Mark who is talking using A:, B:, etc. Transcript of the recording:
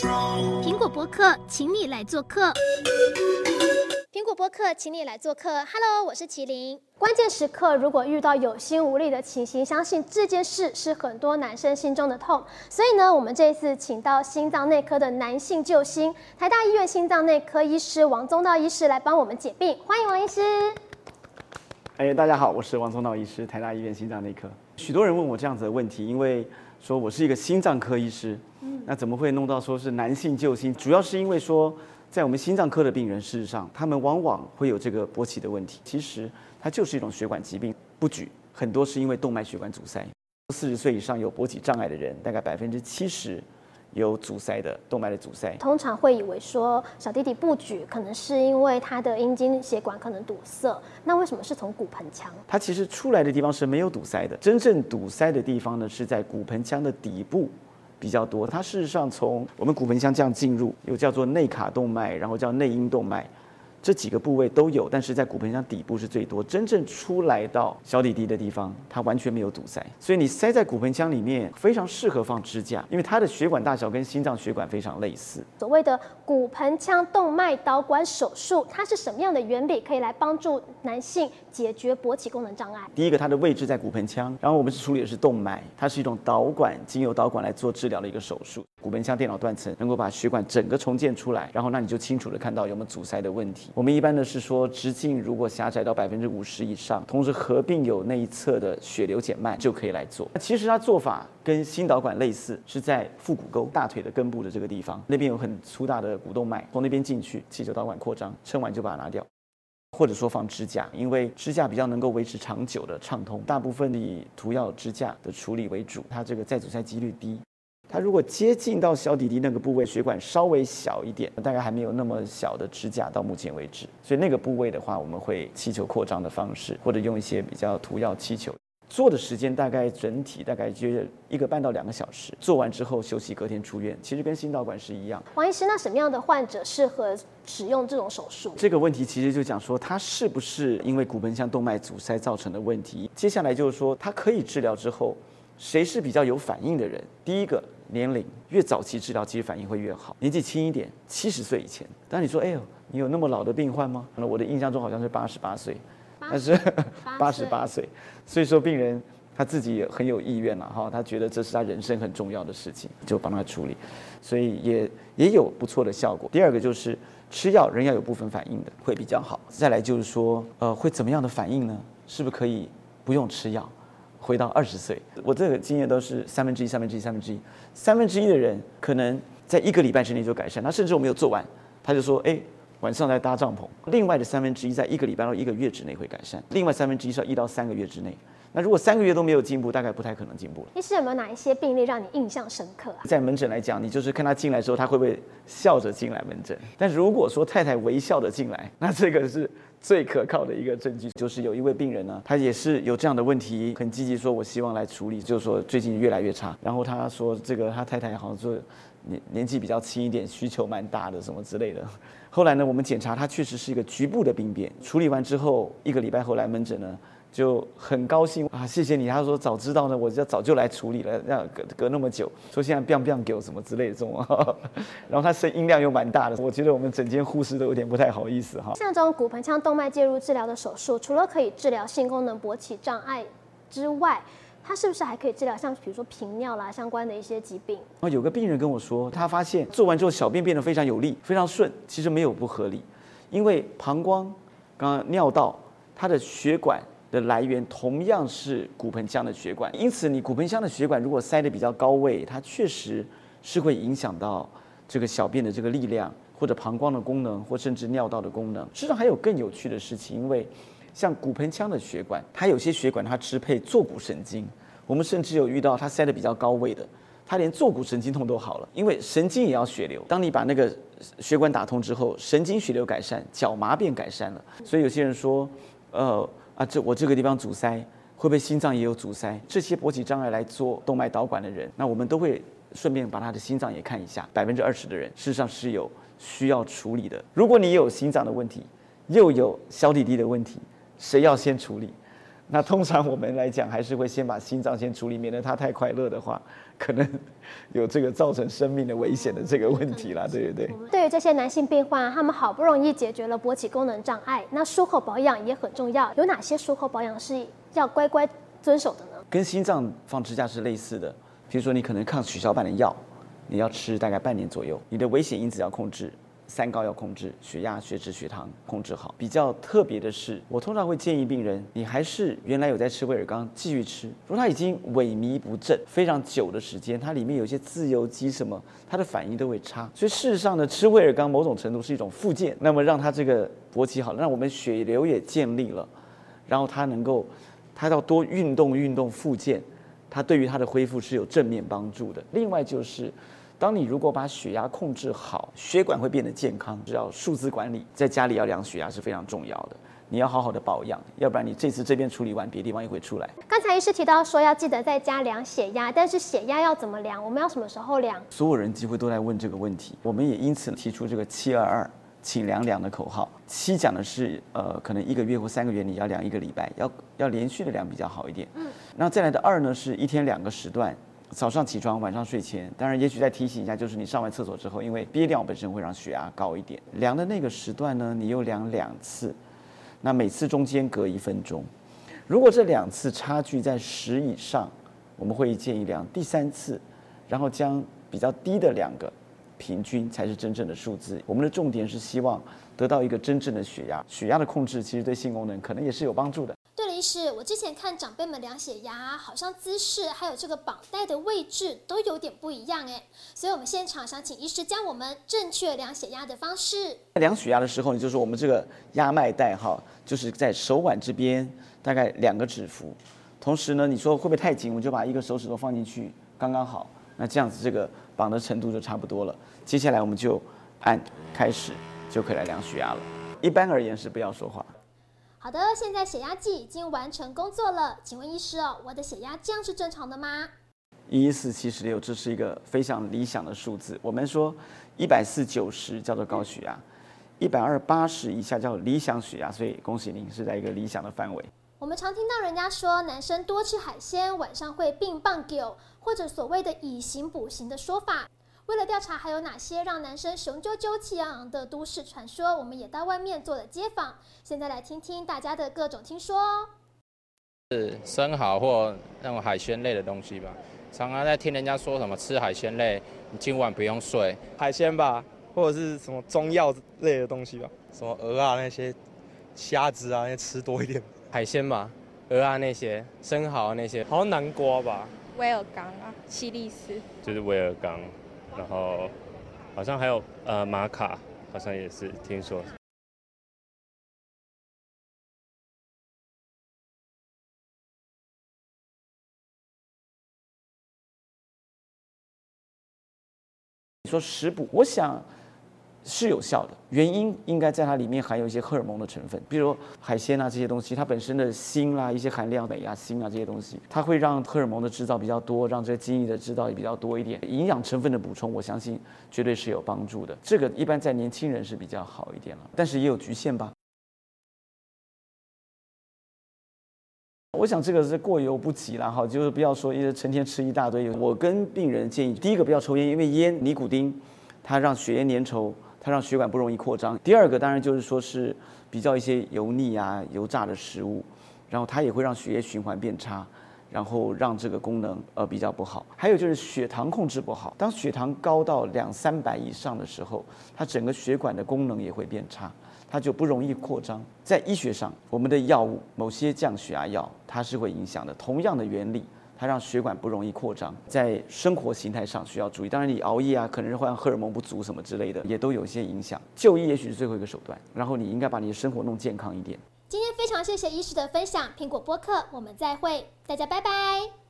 A: 苹果博客，请你来做客。苹果播客，请你来做客。Hello，我是麒麟。关键时刻，如果遇到有心无力的情形，相信这件事是很多男生心中的痛。所以呢，我们这一次请到心脏内科的男性救星，台大医院心脏内科医师王宗道医师来帮我们解病。欢迎王医师。
B: 哎，大家好，我是王宗道医师，台大医院心脏内科。许多人问我这样子的问题，因为说我是一个心脏科医师，嗯，那怎么会弄到说是男性救星？主要是因为说。在我们心脏科的病人，事实上，他们往往会有这个勃起的问题。其实它就是一种血管疾病，不举很多是因为动脉血管阻塞。四十岁以上有勃起障碍的人，大概百分之七十有阻塞的动脉的阻塞。
A: 通常会以为说小弟弟不举，可能是因为他的阴茎血管可能堵塞。那为什么是从骨盆腔？
B: 它其实出来的地方是没有堵塞的，真正堵塞的地方呢是在骨盆腔的底部。比较多，它事实上从我们骨盆腔这样进入，又叫做内卡动脉，然后叫内阴动脉。这几个部位都有，但是在骨盆腔底部是最多。真正出来到小弟弟的地方，它完全没有堵塞，所以你塞在骨盆腔里面非常适合放支架，因为它的血管大小跟心脏血管非常类似。
A: 所谓的骨盆腔动脉导管手术，它是什么样的原理，可以来帮助男性解决勃起功能障碍？
B: 第一个，它的位置在骨盆腔，然后我们是处理的是动脉，它是一种导管，经由导管来做治疗的一个手术。骨盆腔电脑断层能够把血管整个重建出来，然后那你就清楚的看到有没有阻塞的问题。我们一般呢是说，直径如果狭窄到百分之五十以上，同时合并有那一侧的血流减慢，就可以来做。其实它做法跟心导管类似，是在腹股沟大腿的根部的这个地方，那边有很粗大的股动脉，从那边进去，气球导管扩张，撑完就把它拿掉，或者说放支架，因为支架比较能够维持长久的畅通。大部分以涂药支架的处理为主，它这个再阻塞几率低。它如果接近到小弟弟那个部位，血管稍微小一点，大概还没有那么小的支架到目前为止，所以那个部位的话，我们会气球扩张的方式，或者用一些比较涂药气球。做的时间大概整体大概约一个半到两个小时，做完之后休息，隔天出院。其实跟心导管是一样。
A: 王医师，那什么样的患者适合使用这种手术？
B: 这个问题其实就讲说，它是不是因为骨盆腔动脉阻塞造成的问题？接下来就是说，它可以治疗之后，谁是比较有反应的人？第一个。年龄越早期治疗，其实反应会越好。年纪轻一点，七十岁以前。但你说，哎呦，你有那么老的病患吗？那我的印象中好像是八十八岁，但是八十八岁，所以说病人他自己也很有意愿了哈，他觉得这是他人生很重要的事情，就帮他处理，所以也也有不错的效果。第二个就是吃药人要有部分反应的会比较好。再来就是说，呃，会怎么样的反应呢？是不是可以不用吃药？回到二十岁，我这个经验都是三分之一、三分之一、三分之一，三分之一的人可能在一个礼拜之内就改善。他甚至我没有做完，他就说：“哎，晚上来搭帐篷。”另外的三分之一在一个礼拜到一个月之内会改善，另外三分之一是要一到三个月之内。那如果三个月都没有进步，大概不太可能进步了。
A: 医师有没有哪一些病例让你印象深刻啊？
B: 在门诊来讲，你就是看他进来之后，他会不会笑着进来门诊？但如果说太太微笑着进来，那这个是。最可靠的一个证据就是有一位病人呢，他也是有这样的问题，很积极说，我希望来处理，就是说最近越来越差。然后他说，这个他太太好像说年年纪比较轻一点，需求蛮大的，什么之类的。后来呢，我们检查他确实是一个局部的病变，处理完之后一个礼拜后来门诊呢。就很高兴啊，谢谢你。他说早知道呢，我就早就来处理了，要隔隔那么久。说现在变变给我什么之类的这种，然后他声音量又蛮大的，我觉得我们整间护士都有点不太好意思哈。
A: 像这种骨盆腔动脉介入治疗的手术，除了可以治疗性功能勃起障碍之外，它是不是还可以治疗像比如说频尿啦相关的一些疾病？哦，
B: 有个病人跟我说，他发现做完之后小便变得非常有力，非常顺，其实没有不合理，因为膀胱、刚刚尿道它的血管。的来源同样是骨盆腔的血管，因此你骨盆腔的血管如果塞得比较高位，它确实是会影响到这个小便的这个力量，或者膀胱的功能，或甚至尿道的功能。实际上还有更有趣的事情，因为像骨盆腔的血管，它有些血管它支配坐骨神经，我们甚至有遇到它塞得比较高位的，它连坐骨神经痛都好了，因为神经也要血流。当你把那个血管打通之后，神经血流改善，脚麻便改善了。所以有些人说，呃。啊，这我这个地方阻塞，会不会心脏也有阻塞？这些勃起障碍来做动脉导管的人，那我们都会顺便把他的心脏也看一下。百分之二十的人，事实上是有需要处理的。如果你有心脏的问题，又有小弟弟的问题，谁要先处理？那通常我们来讲，还是会先把心脏先处理，免得他太快乐的话，可能有这个造成生命的危险的这个问题啦，对不对？
A: 对于这些男性病患，他们好不容易解决了勃起功能障碍，那术后保养也很重要。有哪些术后保养是要乖乖遵守的呢？
B: 跟心脏放支架是类似的，比如说你可能抗血小板的药，你要吃大概半年左右，你的危险因子要控制。三高要控制，血压、血脂、血糖控制好。比较特别的是，我通常会建议病人，你还是原来有在吃威尔刚，继续吃。如果他已经萎靡不振非常久的时间，它里面有一些自由基什么，它的反应都会差。所以事实上呢，吃威尔刚某种程度是一种复健，那么让他这个勃起好了，让我们血流也建立了，然后他能够，他要多运动运动复健，他对于他的恢复是有正面帮助的。另外就是。当你如果把血压控制好，血管会变得健康。只要数字管理，在家里要量血压是非常重要的。你要好好的保养，要不然你这次这边处理完，别的地方又会出来。
A: 刚才医师提到说要记得在家量血压，但是血压要怎么量？我们要什么时候量？
B: 所有人几乎都在问这个问题，我们也因此提出这个七二二，请量量的口号。七讲的是呃，可能一个月或三个月你要量一个礼拜，要要连续的量比较好一点。嗯，那再来的二呢，是一天两个时段。早上起床，晚上睡前，当然，也许再提醒一下，就是你上完厕所之后，因为憋尿本身会让血压高一点。量的那个时段呢，你又量两次，那每次中间隔一分钟。如果这两次差距在十以上，我们会建议量第三次，然后将比较低的两个平均才是真正的数字。我们的重点是希望得到一个真正的血压，血压的控制其实对性功能可能也是有帮助的。
A: 是我之前看长辈们量血压，好像姿势还有这个绑带的位置都有点不一样哎，所以我们现场想请医师教我们正确量血压的方式。
B: 量血压的时候，你就说我们这个压脉带哈，就是在手腕这边大概两个指腹，同时呢，你说会不会太紧，我们就把一个手指头放进去，刚刚好，那这样子这个绑的程度就差不多了。接下来我们就按开始就可以来量血压了。一般而言是不要说话。
A: 好的，现在血压计已经完成工作了，请问医师哦，我的血压这样是正常的吗？
B: 一一四七十六，这是一个非常理想的数字。我们说一百四九十叫做高血压，一百二八十以下叫理想血压，所以恭喜您是在一个理想的范围。
A: 我们常听到人家说，男生多吃海鲜晚上会病棒狗，或者所谓的以形补形的说法。为了调查还有哪些让男生雄赳赳气昂昂的都市传说，我们也到外面做了街访。现在来听听大家的各种听说。
C: 是生蚝或那种海鲜类的东西吧。常常在听人家说什么吃海鲜类，你今晚不用睡。
D: 海鲜吧，或者是什么中药类的东西吧，什么鹅啊那些，虾子啊那些吃多一点。
E: 海鲜吧，鹅啊那些，生蚝那些，
D: 好像南瓜吧。
F: 威尔刚啊，西利斯。
G: 就是威尔刚。然后好像还有呃玛卡，好像也是听
B: 说。说食补，我想。是有效的，原因应该在它里面含有一些荷尔蒙的成分，比如海鲜啊这些东西，它本身的锌啦、一些含量镁啊、锌啊这些东西，它会让荷尔蒙的制造比较多，让这个精液的制造也比较多一点。营养成分的补充，我相信绝对是有帮助的。这个一般在年轻人是比较好一点了，但是也有局限吧。我想这个是过犹不及了哈，就是不要说一直成天吃一大堆。我跟病人建议，第一个不要抽烟，因为烟尼古丁它让血液粘稠。它让血管不容易扩张。第二个当然就是说是比较一些油腻啊、油炸的食物，然后它也会让血液循环变差，然后让这个功能呃比较不好。还有就是血糖控制不好，当血糖高到两三百以上的时候，它整个血管的功能也会变差，它就不容易扩张。在医学上，我们的药物某些降血压药它是会影响的，同样的原理。它让血管不容易扩张，在生活形态上需要注意。当然，你熬夜啊，可能是会让荷尔蒙不足什么之类的，也都有些影响。就医也许是最后一个手段，然后你应该把你的生活弄健康一点。
A: 今天非常谢谢医师的分享，苹果播客，我们再会，大家拜拜。